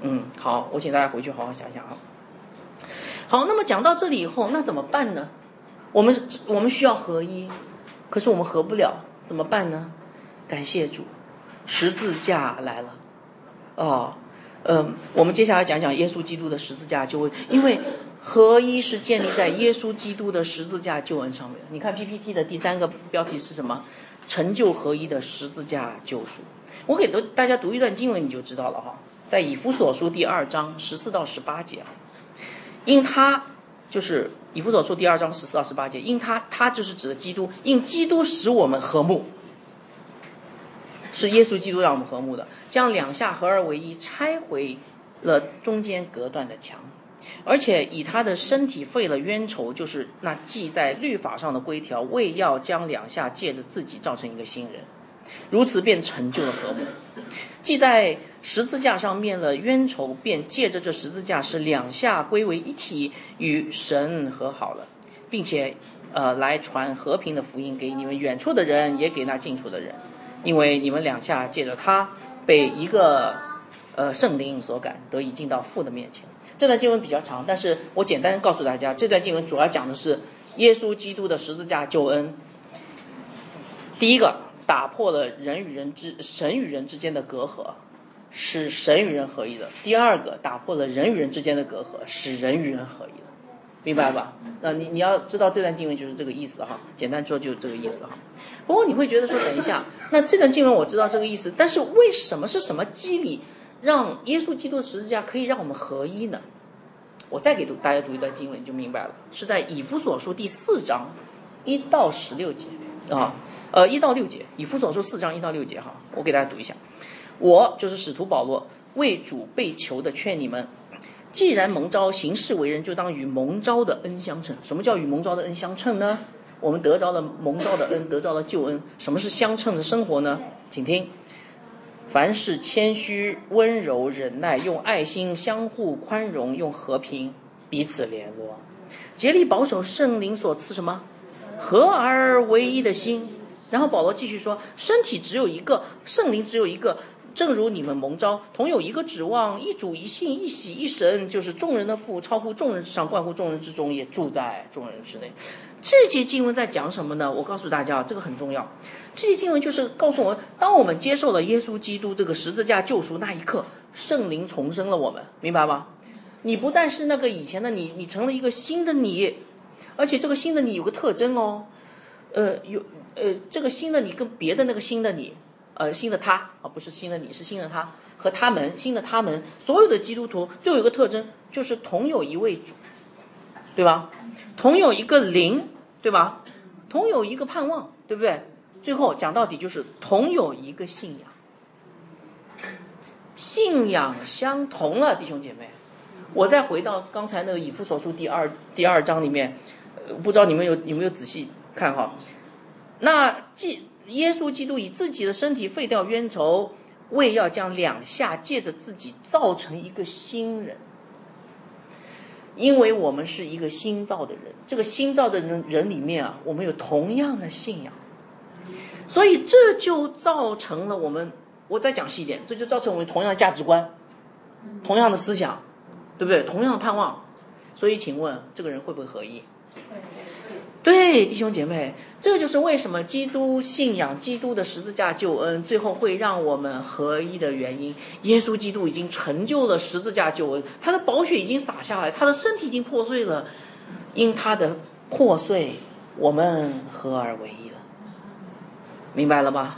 嗯，好，我请大家回去好好想想啊。好，那么讲到这里以后，那怎么办呢？我们我们需要合一，可是我们合不了，怎么办呢？感谢主，十字架来了，哦，嗯，我们接下来讲讲耶稣基督的十字架救恩，因为合一是建立在耶稣基督的十字架救恩上面。你看 PPT 的第三个标题是什么？成就合一的十字架救赎。我给读大家读一段经文，你就知道了哈，在以弗所书第二章十四到十八节啊。因他就是以弗所书第二章十四到十八节，因他他就是指的基督，因基督使我们和睦，是耶稣基督让我们和睦的，将两下合而为一，拆毁了中间隔断的墙，而且以他的身体废了冤仇，就是那记在律法上的规条，为要将两下借着自己造成一个新人，如此便成就了和睦，记在。十字架上面了冤仇，便借着这十字架是两下归为一体，与神和好了，并且，呃，来传和平的福音给你们远处的人，也给那近处的人，因为你们两下借着他被一个，呃，圣灵所感，得以进到父的面前。这段经文比较长，但是我简单告诉大家，这段经文主要讲的是耶稣基督的十字架救恩。第一个，打破了人与人之神与人之间的隔阂。使神与人合一的。第二个，打破了人与人之间的隔阂，使人与人合一的，明白吧？那你你要知道这段经文就是这个意思哈。简单说就是这个意思哈。不过你会觉得说，等一下，那这段经文我知道这个意思，但是为什么是什么机理让耶稣基督十字架可以让我们合一呢？我再给读大家读一段经文你就明白了，是在以弗所书第四章一到十六节啊，呃一到六节，以弗所书四章一到六节哈，我给大家读一下。我就是使徒保罗，为主被求的劝你们：既然蒙召行事为人，就当与蒙召的恩相称。什么叫与蒙召的恩相称呢？我们得着了蒙召的恩，得着了救恩。什么是相称的生活呢？请听：凡是谦虚、温柔、忍耐，用爱心相互宽容，用和平彼此联络，竭力保守圣灵所赐什么合而为一的心。然后保罗继续说：身体只有一个，圣灵只有一个。正如你们蒙召，同有一个指望，一主一信一喜一神，就是众人的父，超乎众人之上，冠乎众人之中，也住在众人之内。这节经文在讲什么呢？我告诉大家，这个很重要。这节经文就是告诉我们，当我们接受了耶稣基督这个十字架救赎那一刻，圣灵重生了我们，明白吗？你不再是那个以前的你，你成了一个新的你，而且这个新的你有个特征哦，呃，有呃，这个新的你跟别的那个新的你，呃，新的他啊，不是新的你，是新的他和他们，新的他们，所有的基督徒都有一个特征，就是同有一位主，对吧？同有一个灵，对吧？同有一个盼望，对不对？最后讲到底就是同有一个信仰。信仰相同了，弟兄姐妹，我再回到刚才那个以弗所书第二第二章里面，不知道你们有有没有仔细看哈？那既耶稣基督以自己的身体废掉冤仇，为要将两下借着自己造成一个新人，因为我们是一个新造的人，这个新造的人人里面啊，我们有同样的信仰，所以这就造成了我们。我再讲细一点，这就造成我们同样的价值观，同样的思想，对不对？同样的盼望，所以请问这个人会不会合一？对，弟兄姐妹，这就是为什么基督信仰基督的十字架救恩，最后会让我们合一的原因。耶稣基督已经成就了十字架救恩，他的宝血已经洒下来，他的身体已经破碎了，因他的破碎，我们合而为一了。明白了吗？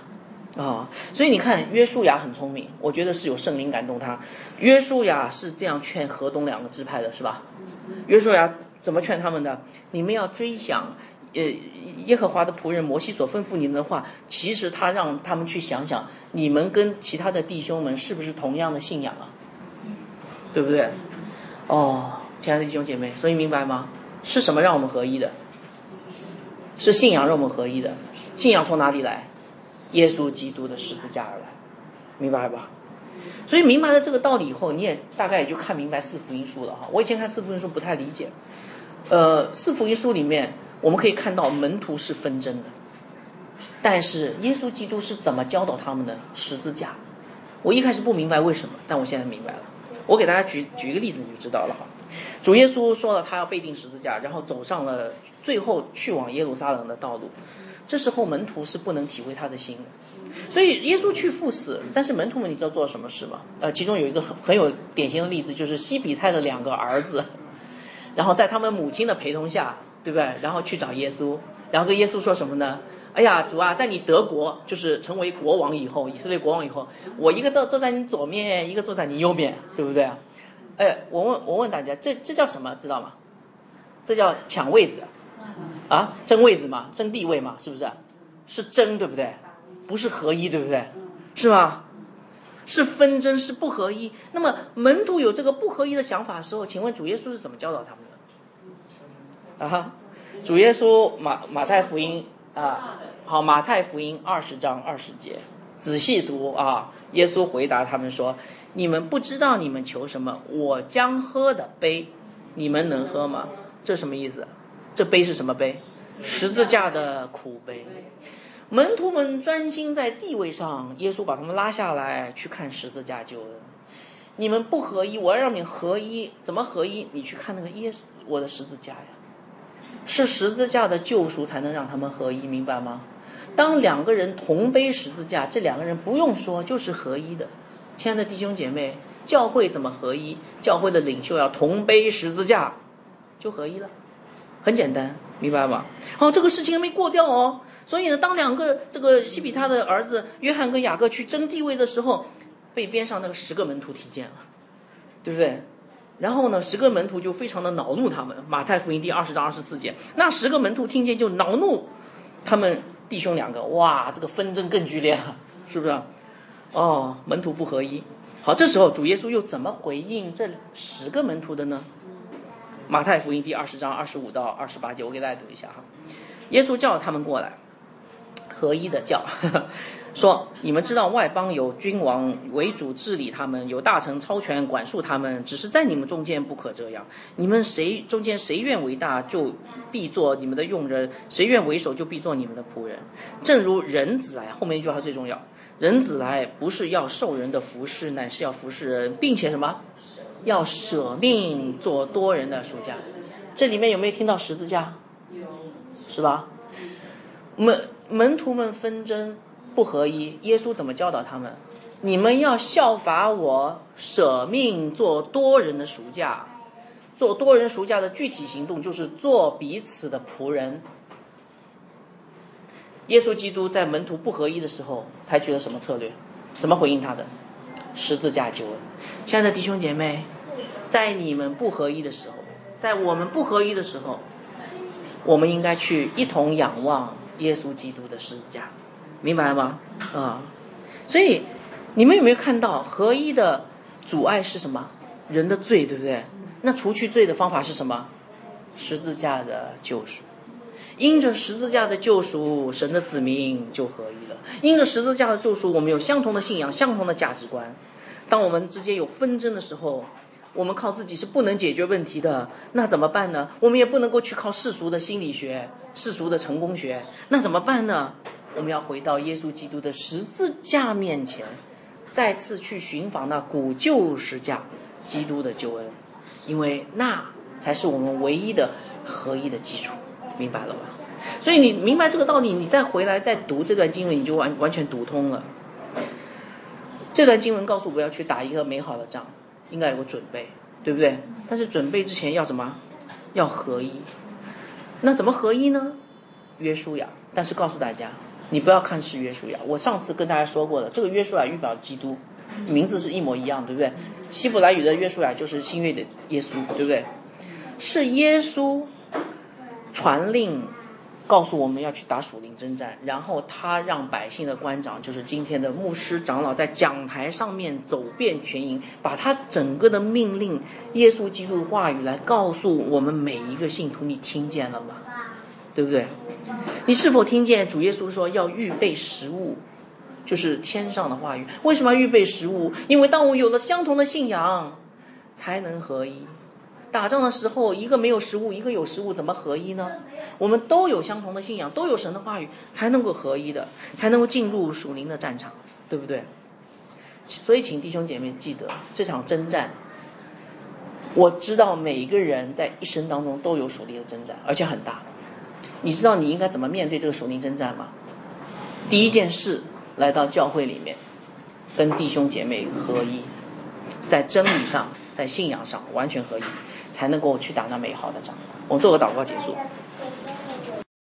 啊，所以你看，约书亚很聪明，我觉得是有圣灵感动他。约书亚是这样劝河东两个支派的，是吧？约书亚怎么劝他们的？你们要追想，呃，耶和华的仆人摩西所吩咐你们的话。其实他让他们去想想，你们跟其他的弟兄们是不是同样的信仰啊？对不对？哦，亲爱的弟兄姐妹，所以明白吗？是什么让我们合一的？是信仰让我们合一的。信仰从哪里来？耶稣基督的十字架而来，明白吧？所以明白了这个道理以后，你也大概也就看明白四福音书了哈。我以前看四福音书不太理解，呃，四福音书里面我们可以看到门徒是纷争的，但是耶稣基督是怎么教导他们的十字架？我一开始不明白为什么，但我现在明白了。我给大家举举一个例子，你就知道了哈。主耶稣说了他要背定十字架，然后走上了最后去往耶路撒冷的道路。这时候门徒是不能体会他的心的，所以耶稣去赴死，但是门徒们你知道做了什么事吗？呃，其中有一个很很有典型的例子，就是西比泰的两个儿子，然后在他们母亲的陪同下，对不对？然后去找耶稣，然后跟耶稣说什么呢？哎呀，主啊，在你德国就是成为国王以后，以色列国王以后，我一个坐坐在你左面，一个坐在你右面，对不对？哎，我问我问大家，这这叫什么？知道吗？这叫抢位子。啊，争位子嘛，争地位嘛，是不是？是争，对不对？不是合一，对不对？是吗？是纷争，是不合一。那么门徒有这个不合一的想法的时候，请问主耶稣是怎么教导他们的？啊，主耶稣马马太福音啊，好，马太福音二十章二十节，仔细读啊。耶稣回答他们说：“你们不知道你们求什么，我将喝的杯，你们能喝吗？”这什么意思？这杯是什么杯？十字架的苦杯。门徒们专心在地位上，耶稣把他们拉下来去看十字架救恩。你们不合一，我要让你合一。怎么合一？你去看那个耶稣，我的十字架呀，是十字架的救赎才能让他们合一，明白吗？当两个人同背十字架，这两个人不用说就是合一的。亲爱的弟兄姐妹，教会怎么合一？教会的领袖要同背十字架，就合一了。很简单，明白吧？好，这个事情还没过掉哦。所以呢，当两个这个西比他的儿子约翰跟雅各去争地位的时候，被边上那个十个门徒听见了，对不对？然后呢，十个门徒就非常的恼怒他们。马太福音第二十章二十四节，那十个门徒听见就恼怒他们弟兄两个，哇，这个纷争更剧烈了，是不是？哦，门徒不合一。好，这时候主耶稣又怎么回应这十个门徒的呢？马太福音第二十章二十五到二十八节，我给大家读一下哈。耶稣叫他们过来，合一的叫，说：你们知道外邦有君王为主治理他们，有大臣超权管束他们，只是在你们中间不可这样。你们谁中间谁愿为大，就必做你们的用人；谁愿为首，就必做你们的仆人。正如人子来，后面一句话最重要：人子来不是要受人的服侍，乃是要服侍人，并且什么？要舍命做多人的属家，这里面有没有听到十字架？有，是吧？我们门徒们纷争不合一，耶稣怎么教导他们？你们要效法我，舍命做多人的赎价。做多人赎价的具体行动就是做彼此的仆人。耶稣基督在门徒不合一的时候采取了什么策略？怎么回应他的？十字架救恩。亲爱的弟兄姐妹，在你们不合一的时候，在我们不合一的时候，我们应该去一同仰望耶稣基督的十字架，明白了吗？啊，所以你们有没有看到合一的阻碍是什么？人的罪，对不对？那除去罪的方法是什么？十字架的救赎。因着十字架的救赎，神的子民就合一了。因着十字架的救赎，我们有相同的信仰、相同的价值观。当我们之间有纷争的时候，我们靠自己是不能解决问题的。那怎么办呢？我们也不能够去靠世俗的心理学、世俗的成功学。那怎么办呢？我们要回到耶稣基督的十字架面前，再次去寻访那古旧十架基督的救恩，因为那才是我们唯一的合一的基础。明白了吧？所以你明白这个道理，你再回来再读这段经文，你就完完全读通了。这段经文告诉我要去打一个美好的仗，应该有个准备，对不对？但是准备之前要什么？要合一。那怎么合一呢？约书亚。但是告诉大家，你不要看是约书亚。我上次跟大家说过的，这个约书亚预表基督，名字是一模一样，对不对？希伯来语的约书亚就是新约的耶稣，对不对？是耶稣。传令告诉我们要去打属灵征战，然后他让百姓的官长，就是今天的牧师长老，在讲台上面走遍全营，把他整个的命令、耶稣基督的话语来告诉我们每一个信徒。你听见了吗？对不对？你是否听见主耶稣说要预备食物，就是天上的话语？为什么要预备食物？因为当我有了相同的信仰，才能合一。打仗的时候，一个没有食物，一个有食物，怎么合一呢？我们都有相同的信仰，都有神的话语，才能够合一的，才能够进入属灵的战场，对不对？所以，请弟兄姐妹记得，这场征战，我知道每一个人在一生当中都有属灵的征战，而且很大。你知道你应该怎么面对这个属灵征战吗？第一件事，来到教会里面，跟弟兄姐妹合一，在真理上，在信仰上完全合一。才能够去打那美好的仗。我做个祷告结束。